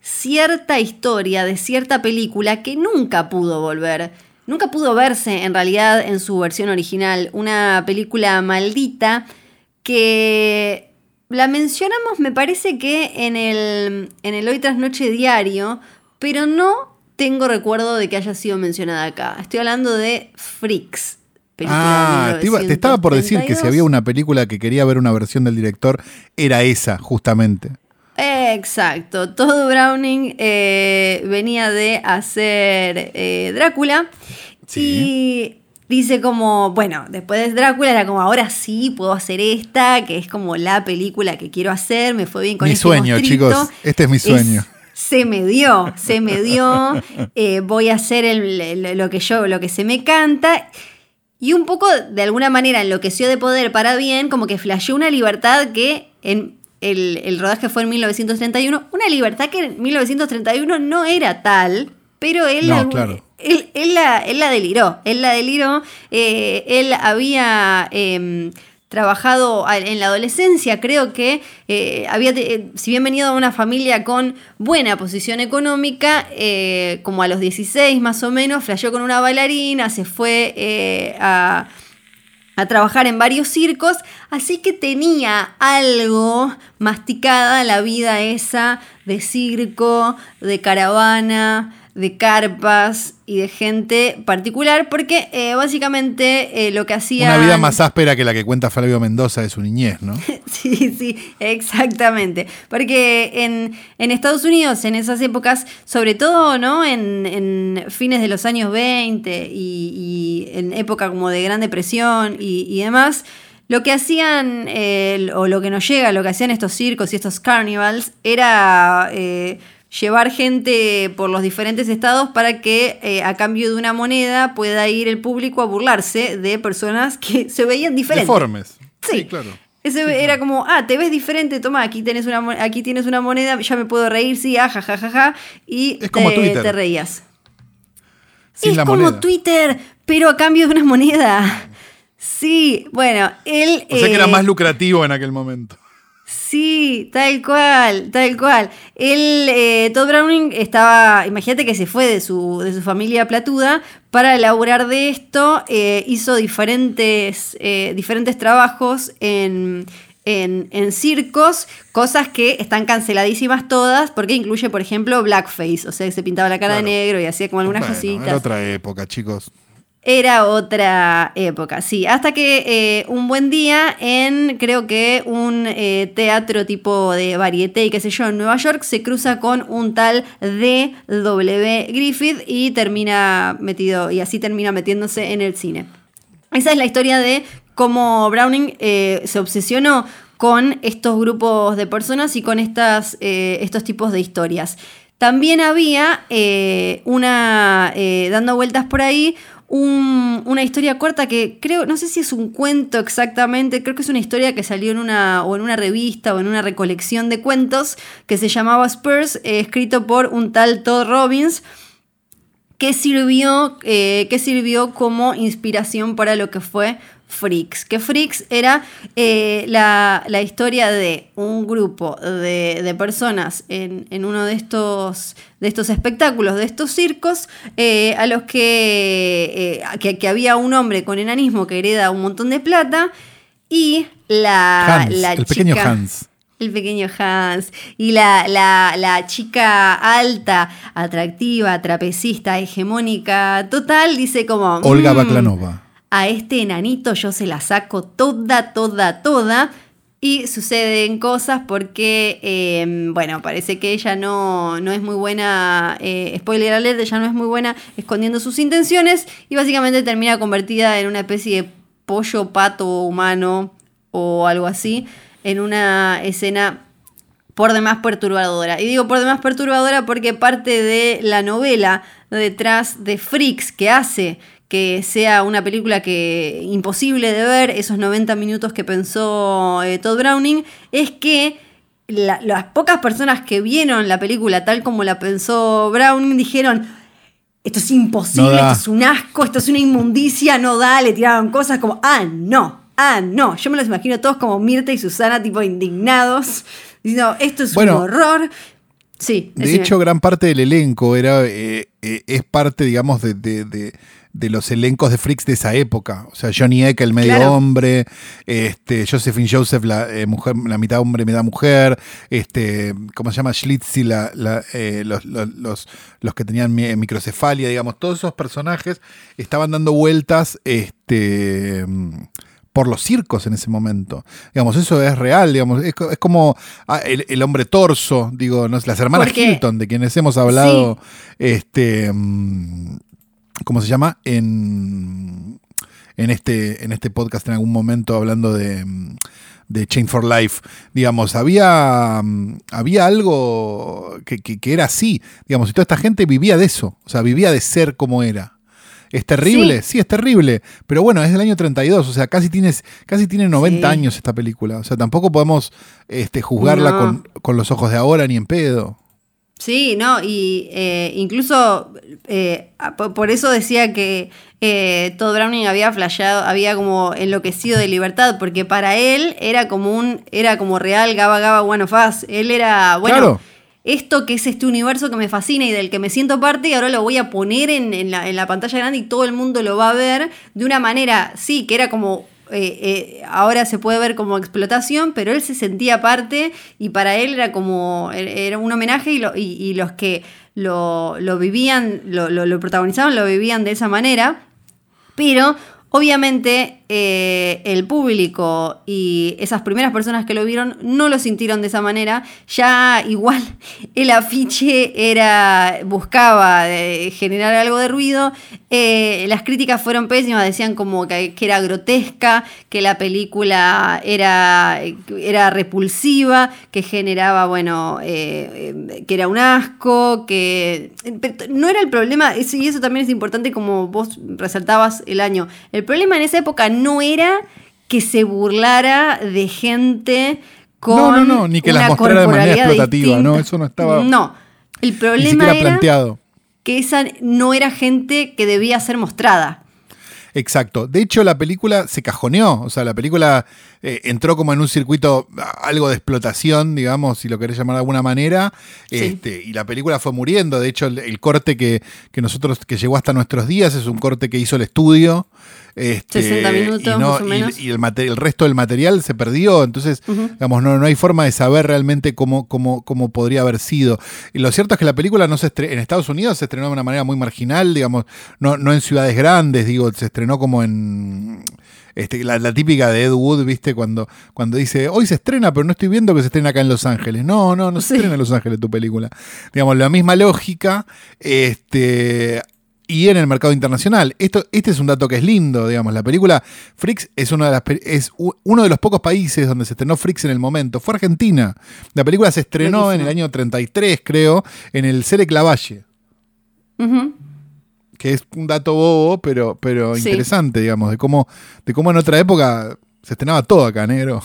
cierta historia de cierta película que nunca pudo volver. Nunca pudo verse en realidad en su versión original. Una película maldita que la mencionamos, me parece que en el, en el Hoy tras Noche Diario, pero no tengo recuerdo de que haya sido mencionada acá. Estoy hablando de Freaks. Ah, te, estaba por decir que si había una película que quería ver una versión del director, era esa, justamente. Exacto. Todo Browning eh, venía de hacer eh, Drácula. Sí. Y dice como, bueno, después de Drácula era como, ahora sí puedo hacer esta, que es como la película que quiero hacer, me fue bien con mi este sueño, chicos, este es mi sueño. se me dio, se me dio, [laughs] eh, voy a hacer lo que yo, lo que se me canta. Y un poco, de alguna manera, enloqueció de poder para bien, como que flasheó una libertad que en el, el rodaje fue en 1931, una libertad que en 1931 no era tal, pero él, No, algún- claro. él, él la, él la deliró, él la deliró, eh, él había em, trabajado a- en la adolescencia, creo que eh, había, si bien venido de una familia con buena posición económica, eh, como a los 16 más o menos, flasheó con una bailarina, se fue a a trabajar en varios circos, así que tenía algo masticada la vida esa de circo, de caravana, de carpas y de gente particular, porque eh, básicamente eh, lo que hacía... Una vida más áspera que la que cuenta Flavio Mendoza de su niñez, ¿no? [laughs] Sí, sí, exactamente. Porque en, en Estados Unidos, en esas épocas, sobre todo ¿no? en, en fines de los años 20 y, y en época como de Gran Depresión y, y demás, lo que hacían, eh, o lo que nos llega, lo que hacían estos circos y estos carnivals, era llevar gente por los diferentes estados para que eh, a cambio de una moneda pueda ir el público a burlarse de personas que [laughs] se veían diferentes. Deformes. Sí. claro. Ese era como, ah, te ves diferente, toma, aquí tienes una, aquí tienes una moneda, ya me puedo reír, sí, ah, ja, ja, ja, ja, y Es como te, te reías. Sin es como moneda. Twitter, pero a cambio de una moneda. Sí, bueno, él... O sea que era eh, más lucrativo en aquel momento. Sí, tal cual, tal cual. Él, eh, Todd Browning estaba, imagínate que se fue de su, de su familia platuda para elaborar de esto, eh, hizo diferentes, eh, diferentes trabajos en, en, en circos, cosas que están canceladísimas todas, porque incluye, por ejemplo, blackface, o sea, que se pintaba la cara Claro. de negro y hacía como algunas Bueno, cositas. Era otra época, chicos. Era otra época, sí. Hasta que eh, un buen día en, creo que un eh, teatro tipo de varieté y qué sé yo, en Nueva York, se cruza con un tal D.W. Griffith y termina metido, y así termina metiéndose en el cine. Esa es la historia de cómo Browning eh, se obsesionó con estos grupos de personas y con estas, estos tipos de historias. También había una, dando vueltas por ahí, un- una historia corta que creo, no sé si es un cuento exactamente, creo que es una historia que salió en una, o en una revista o en una recolección de cuentos que se llamaba Spurs, eh, escrito por un tal Todd Robbins, que sirvió, eh, que sirvió como inspiración para lo que fue Freaks. Que Freaks era eh, la, la historia de un grupo de, de personas en, en uno de estos, de estos espectáculos, de estos circos, eh, a los que, eh, que, que había un hombre con enanismo que hereda un montón de plata y la, Hans, la el pequeño chica- Hans. el pequeño Hans. Y la, la- la chica alta, atractiva, trapecista, hegemónica, total, dice como... Olga "Mm, Baklanova. A este enanito yo se la saco toda, toda, toda. Y suceden cosas porque, eh, bueno, parece que ella no, no es muy buena, eh, spoiler alert, ella no es muy buena escondiendo sus intenciones y básicamente termina convertida en una especie de pollo pato humano o algo así, en una escena por demás perturbadora. Y digo por demás perturbadora porque parte de la novela detrás de Freaks que hace que sea una película que imposible de ver, esos 90 minutos que pensó eh, Todd Browning, es que la- las pocas personas que vieron la película tal como la pensó Browning dijeron, esto es imposible, No esto es un asco, esto es una inmundicia, no da, le tiraron cosas como, ah, no, ah, no. Yo me los imagino todos como Mirta y Susana, tipo indignados, diciendo, esto es Bueno, un horror. Sí, De decime. hecho, gran parte del elenco era eh, eh, es parte, digamos, de, de- de- de los elencos de Freaks de esa época. O sea, Johnny Eck, el medio Claro. hombre, este, Josephine Joseph, la eh, mujer, la mitad hombre, mitad mujer, este, ¿cómo se llama? Schlitzy, la, la, eh, los, los, que tenían mi- microcefalia, digamos, todos esos personajes estaban dando vueltas, este por los circos en ese momento. Digamos, eso es real, digamos, es, co- es como ah, el, el hombre torso, digo, ¿no? las hermanas Hilton, de quienes hemos hablado, este, mm, ¿cómo se llama? En, en, este, en este podcast en algún momento hablando de, de Chain for Life, digamos, había, había algo que, que- que era así, digamos, y toda esta gente vivía de eso, o sea, vivía de ser como era. ¿Es terrible? Sí. es terrible. Pero bueno, es del año 32, o sea, casi, tienes, casi tiene 90 años esta película. O sea, tampoco podemos este, juzgarla con, con los ojos de ahora ni en pedo. Sí, no, y eh, incluso eh, por eso decía que eh, Todd Browning había flasheado, había como enloquecido de libertad, porque para él era como un, era como real Gaba Gaba One of Us. Él era, bueno, esto que es este universo que me fascina y del que me siento parte, y ahora lo voy a poner en, la, en la pantalla grande y todo el mundo lo va a ver de una manera, sí, que era como eh, eh, ahora se puede ver como explotación, pero él se sentía parte y para él era como, er, era un homenaje y, los que lo, vivían, lo, lo, protagonizaban, lo vivían de esa manera. Pero Obviamente eh, el público y esas primeras personas que lo vieron no lo sintieron de esa manera. Ya igual [laughs] el afiche era buscaba eh, generar algo de ruido. Eh, las críticas fueron pésimas, decían como que, era grotesca, que la película era, era repulsiva, que generaba, bueno, que era un asco, que no era el problema, y eso también es importante como vos resaltabas el año. El problema en esa época no era que se burlara de gente con. No, no, no, ni que las mostrara de manera explotativa, no, eso no estaba. No, el problema era planteado. que esa no era gente que debía ser mostrada. Exacto. De hecho, la película se cajoneó. O sea, la película eh, entró como en un circuito, algo de explotación, digamos, si lo querés llamar de alguna manera. Este, y la película fue muriendo. De hecho, el, corte que, que, nosotros, que llegó hasta nuestros días, es un corte que hizo el estudio. Este, 60 minutos, y, más o menos. y, el, el, resto del material se perdió. Entonces, digamos, no, no hay forma de saber realmente cómo, cómo, cómo podría haber sido. Y lo cierto es que la película no se estrenó, en Estados Unidos se estrenó de una manera muy marginal, digamos, no, no en ciudades grandes, digo, se estrenó como en este, la, típica de Ed Wood, ¿viste? Cuando, cuando dice, hoy se estrena, pero no estoy viendo que se estrena acá en Los Ángeles. No, no, no se estrena en Los Ángeles tu película. Digamos, la misma lógica. Este, y en el mercado internacional. Esto, este es un dato que es lindo, digamos. La película Freaks es, una de las, es uno de los pocos países donde se estrenó Freaks en el momento. Fue Argentina. La película se estrenó en el año 33, creo, en el Cele Clavalle que es un dato bobo, pero, pero interesante, digamos, de cómo, de cómo en otra época se estrenaba todo acá, negro.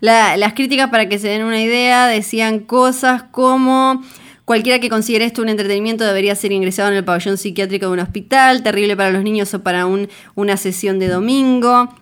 las críticas, para que se den una idea, decían cosas como... Cualquiera que considere esto un entretenimiento debería ser ingresado en el pabellón psiquiátrico de un hospital, terrible para los niños o para un, una sesión de domingo.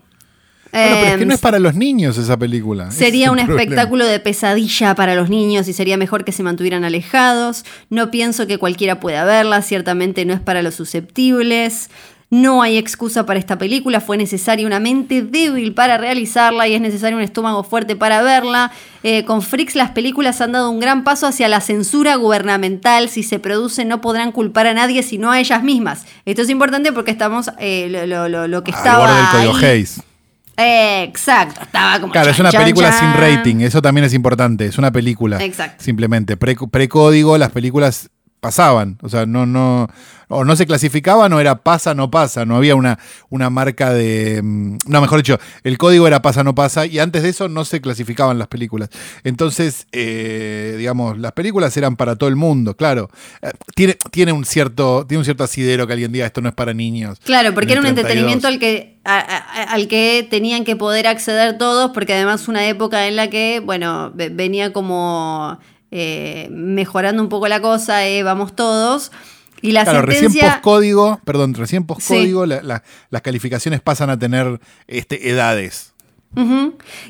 Bueno, pero es que no es em, para los niños esa película. Sería un espectáculo de pesadilla para los niños y sería mejor que se mantuvieran alejados. No pienso que cualquiera pueda verla, ciertamente no es para los susceptibles. No hay excusa para esta película, fue necesaria una mente débil para realizarla y es necesario un estómago fuerte para verla. Eh, con Freaks las películas han dado un gran paso hacia la censura gubernamental. Si se produce no podrán culpar a nadie sino a ellas mismas. Esto es importante porque estamos eh, lo, que estaba... Exacto, estaba como. Claro, es una película sin rating, eso también es importante. Es una película. Exacto. Simplemente. Precódigo, las películas pasaban. O sea, no, no, o no se clasificaban o era pasa, no pasa. No había una, una marca de. Mm, no, mejor dicho, el código era pasa, no pasa. Y antes de eso no se clasificaban las películas. Entonces, eh, digamos, las películas eran para todo el mundo, claro. Eh, tiene, tiene, un cierto, tiene un cierto asidero que alguien diga esto no es para niños. Claro, porque era un entretenimiento al que, al que tenían que poder acceder todos, porque además una época en la que, bueno, venía como eh, mejorando un poco la cosa, eh, vamos todos. Y la claro, recién postcódigo, perdón, recién postcódigo, las calificaciones pasan a tener este, edades.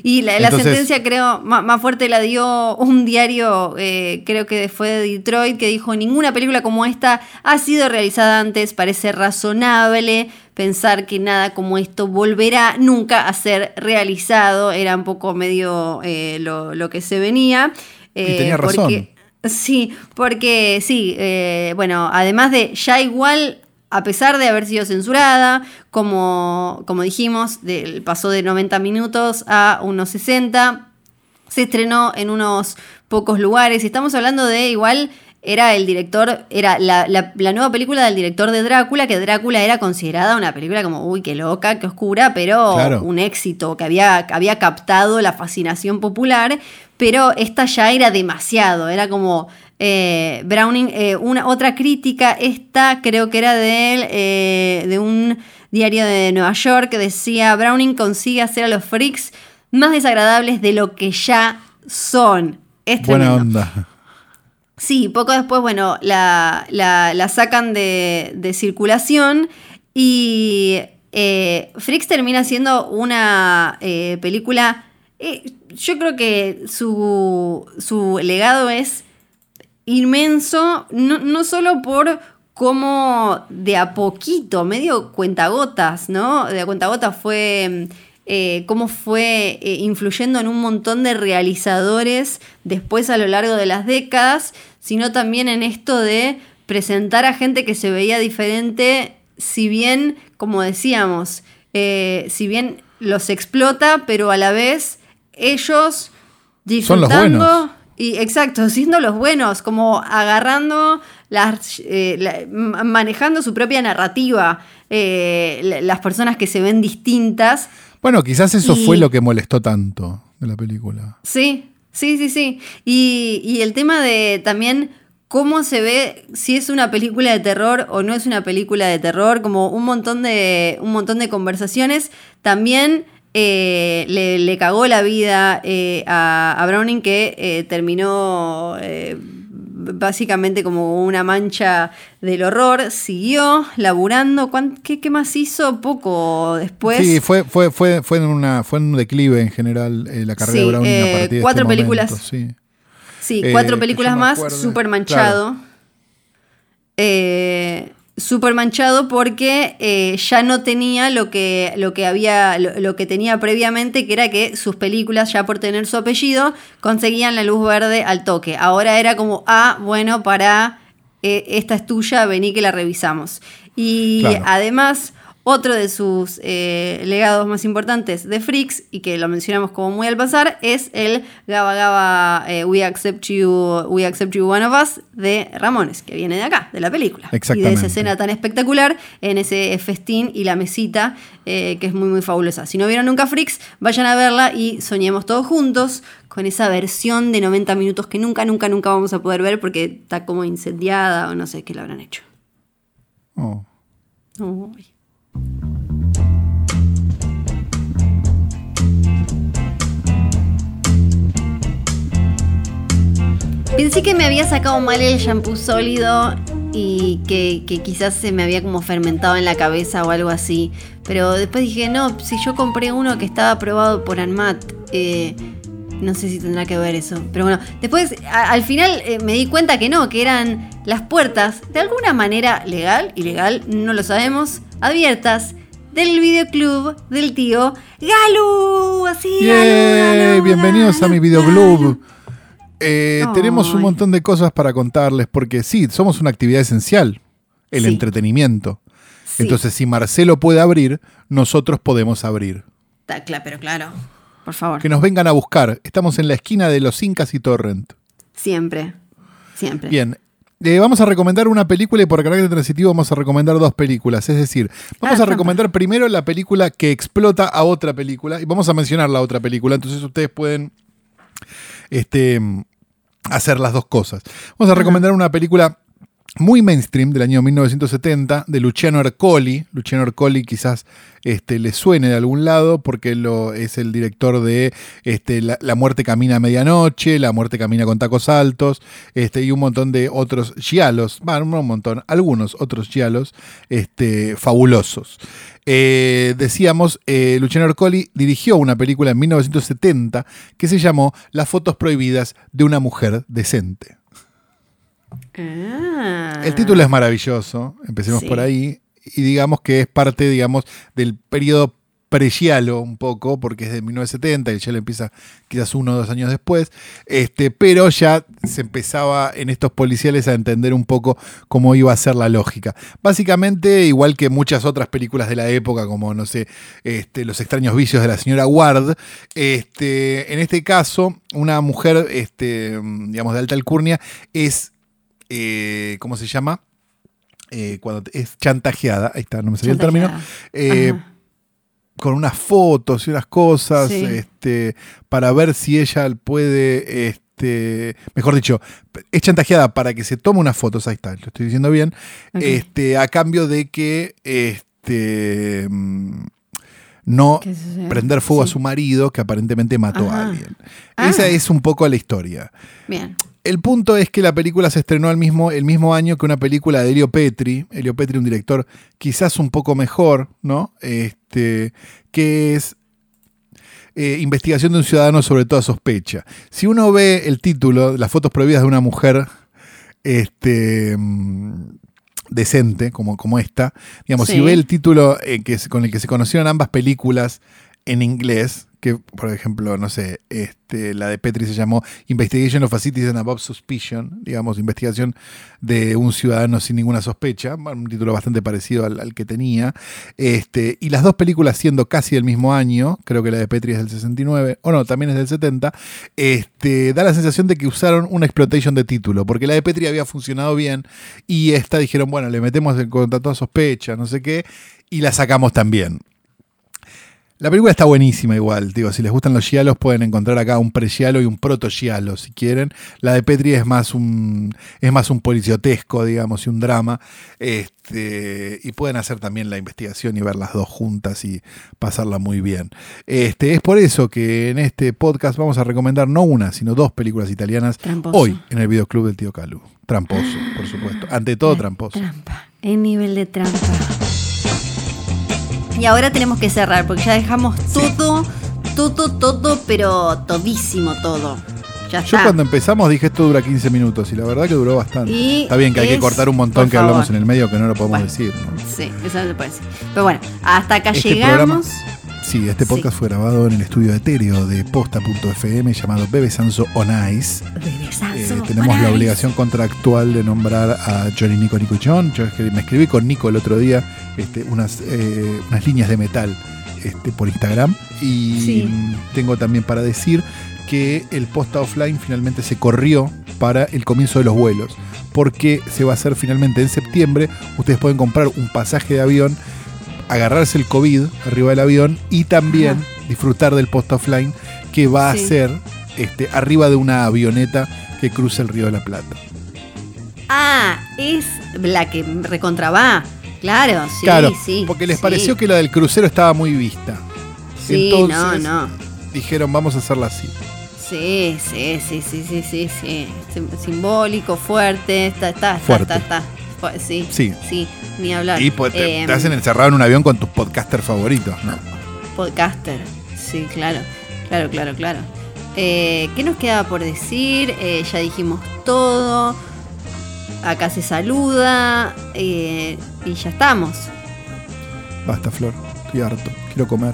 Y la, sentencia, creo, más, fuerte la dio un diario, eh, creo que fue de Detroit, que dijo: Ninguna película como esta ha sido realizada antes. Parece razonable pensar que nada como esto volverá nunca a ser realizado. Era un poco medio lo, lo, que se venía. Eh, tenía razón. Porque, sí, porque sí, eh, bueno, además de ya igual, a pesar de haber sido censurada, como, como dijimos, del, pasó de 90 minutos a unos 60, se estrenó en unos pocos lugares, y estamos hablando de igual era el director, era la, nueva película del director de Drácula, que Drácula era considerada una película como, uy, qué loca, qué oscura, pero un éxito, que había, había captado la fascinación popular, pero esta ya era demasiado, era como eh, Browning, eh, una, otra crítica, esta creo que era de, eh, de un diario de Nueva York, que decía, Browning consigue hacer a los freaks más desagradables de lo que ya son. Es Buena onda. Sí, poco después, bueno, la, la- la sacan de, de circulación y Freaks termina siendo una película... yo creo que su, su legado es inmenso, no, no solo por cómo de a poquito, medio cuentagotas, ¿no? De a cuentagotas fue eh, cómo fue eh, influyendo en un montón de realizadores después a lo largo de las décadas, sino también en esto de presentar a gente que se veía diferente, si bien, como decíamos, eh, si bien los explota, pero a la vez ellos Son los disfrutando buenos. y exacto, [laughs] siendo los buenos, como agarrando las, eh, la- manejando su propia narrativa, eh, la- las personas que se ven distintas. Bueno, quizás eso Y- fue lo que molestó tanto de la película. Sí, sí, sí, sí. Y, y el tema de también cómo se ve si es una película de terror o no es una película de terror, como un montón de, un montón de conversaciones. También eh, le, le cagó la vida eh, a, a Browning que eh, terminó básicamente como una mancha del horror. Siguió laburando. ¿Cuán- qué, qué más hizo? Poco después. sí, fue, fue, fue, fue, en una, fue en un declive en general eh, la carrera Sí, de Browning eh, a partir de cuatro este películas. momento, sí. Sí, Eh, cuatro películas más, súper manchado. Eh, súper manchado porque eh, ya no tenía lo que, lo que había, lo, lo que tenía previamente, que era que sus películas, ya por tener su apellido, conseguían la luz verde al toque. Ahora era como, ah, bueno, para eh, esta es tuya, vení que la revisamos. Y Claro. además, otro de sus eh, legados más importantes de Freaks, y que lo mencionamos como muy al pasar, es el Gaba Gaba eh, We, Accept You, We Accept You One of Us de Ramones, que viene de acá, de la película. Y de esa escena tan espectacular en ese festín y la mesita, eh, que es muy, muy fabulosa. Si no vieron nunca Freaks, vayan a verla y soñemos todos juntos con esa versión de 90 minutos que nunca, nunca, nunca vamos a poder ver porque está como incendiada o no sé qué la habrán hecho. Oh. Uy. Pensé que me había sacado mal el shampoo sólido y que, quizás se me había como fermentado en la cabeza o algo así. Pero después dije, no, si yo compré uno que estaba aprobado por ANMAT, eh, no sé si tendrá que ver eso. Pero bueno, después al final eh, me di cuenta que no, que eran las puertas, de alguna manera legal, ilegal, no lo sabemos, abiertas del videoclub del tío Galu. Así, Yay, Galu, Galu, bienvenidos a mi videoclub. Eh, tenemos un montón de cosas para contarles porque sí, somos una actividad esencial, el Sí. entretenimiento. Sí. Entonces, si Marcelo puede abrir, nosotros podemos abrir. Pero claro, por favor. Que nos vengan a buscar. Estamos en la esquina de los Incas y Torrent. Siempre, siempre. Bien. Eh, vamos a recomendar una película y por carácter transitivo vamos a recomendar dos películas. Es decir, vamos Ah, a recomendar primero la película que explota a otra película y vamos a mencionar la otra película. Entonces ustedes pueden este, hacer las dos cosas. Vamos a recomendar una película muy mainstream del año 1970 de Luciano Ercoli. Luciano Ercoli quizás este, le suene de algún lado porque es el director de este, la, muerte camina a medianoche, La muerte camina con tacos altos este, y un montón de otros giallos, bueno, no un montón, algunos otros giallos este, fabulosos. Eh, decíamos, eh, Luciano Ercoli dirigió una película en 1970 que se llamó Las fotos prohibidas de una mujer decente. Ah. El título es maravilloso, empecemos Sí. por ahí, y digamos que es parte, digamos, del periodo pregialo un poco, porque es de 1970, y el giallo empieza quizás uno o dos años después, este, pero ya se empezaba en estos policiales a entender un poco cómo iba a ser la lógica. Básicamente, igual que muchas otras películas de la época, como, no sé, este, Los extraños vicios de la señora Ward, este, en este caso, una mujer, este, digamos, de alta alcurnia, es eh, ¿cómo se llama? Eh, cuando es chantajeada, ahí está, no me salía el término, eh, con unas fotos y unas cosas, Sí. este, para ver si ella puede este, mejor dicho, es chantajeada para que se tome unas fotos, ahí está, lo estoy diciendo bien, este, a cambio de que este, mm, no prender fuego a su marido que aparentemente mató Ajá. a alguien. Ah. Esa es un poco la historia. Bien. El punto es que la película se estrenó al mismo, el mismo año que una película de Elio Petri. Elio Petri, un director quizás un poco mejor, ¿no? Este, que es eh, Investigación de un ciudadano sobre toda sospecha. Si uno ve el título, las fotos prohibidas de una mujer este, mm, decente, como, como esta, digamos, si ve el título eh, que es- con el que se conocieron ambas películas en inglés, que por ejemplo, no sé, este, la de Petri se llamó Investigation of a Citizen Above Suspicion, digamos, investigación de un ciudadano sin ninguna sospecha, un título bastante parecido al, que tenía, este, y las dos películas siendo casi del mismo año, creo que la de Petri es del 69, o no, también es del 70, este, da la sensación de que usaron una exploitation de título, porque la de Petri había funcionado bien, y esta dijeron, bueno, le metemos en contra toda sospecha, no sé qué, y la sacamos también. La película está buenísima igual, digo, si les gustan los giallos pueden encontrar acá un pre-giallo y un proto-giallo si quieren. La de Petri es más un es más un policiotesco, digamos, y un drama. Este, y pueden hacer también la investigación y ver las dos juntas y pasarla muy bien. Este, es por eso que en este podcast vamos a recomendar no una, sino dos películas italianas Tramposo. hoy en el videoclub del tío Calu. Tramposo, por supuesto. Ante todo tramposo. Trampa. El nivel de trampa. Y ahora tenemos que cerrar porque ya dejamos todo, todo, todo, pero todísimo todo. Ya Yo está. cuando empezamos dije esto dura 15 minutos y la verdad que duró bastante. Y Está bien que hay que cortar un montón que hablamos en el medio que no lo podemos Bueno. decir. ¿no? Sí, eso no se puede decir. Pero bueno, hasta acá Este llegamos. Sí, este podcast Sí. fue grabado en el estudio etéreo de posta.fm llamado Bebe Sanso On Ice. Bebesazo, Eh, tenemos la obligación contractual de nombrar a Johnny Nico Nico John. Yo me escribí con Nico el otro día este, unas, eh, unas líneas de metal este, por Instagram. Y Sí. tengo también para decir que el posta offline finalmente se corrió para el comienzo de los vuelos. Porque se va a hacer finalmente en septiembre. Ustedes pueden comprar un pasaje de avión, agarrarse el COVID arriba del avión y también disfrutar del post offline que va Sí. a ser este, arriba de una avioneta que cruza el río de la Plata. Ah, es la que recontra va. Claro, sí, claro, sí. porque les sí. pareció que la del crucero estaba muy vista. Sí, Entonces, no, no. Dijeron, vamos a hacerla así. Sí, sí, sí, sí, sí, sí, sí. Sim- Simbólico, fuerte, está, está, está, Fuerte. está, está. Sí, Sí. sí, ni hablar. Y pues, te, Em, te hacen encerrado en un avión con tus podcasters favoritos, ¿no? Podcaster, sí, claro, claro, claro, claro. Eh, ¿Qué nos queda por decir? Eh, ya dijimos todo. Acá se saluda. eh, y ya estamos. Basta, Flor. Estoy harto. Quiero comer.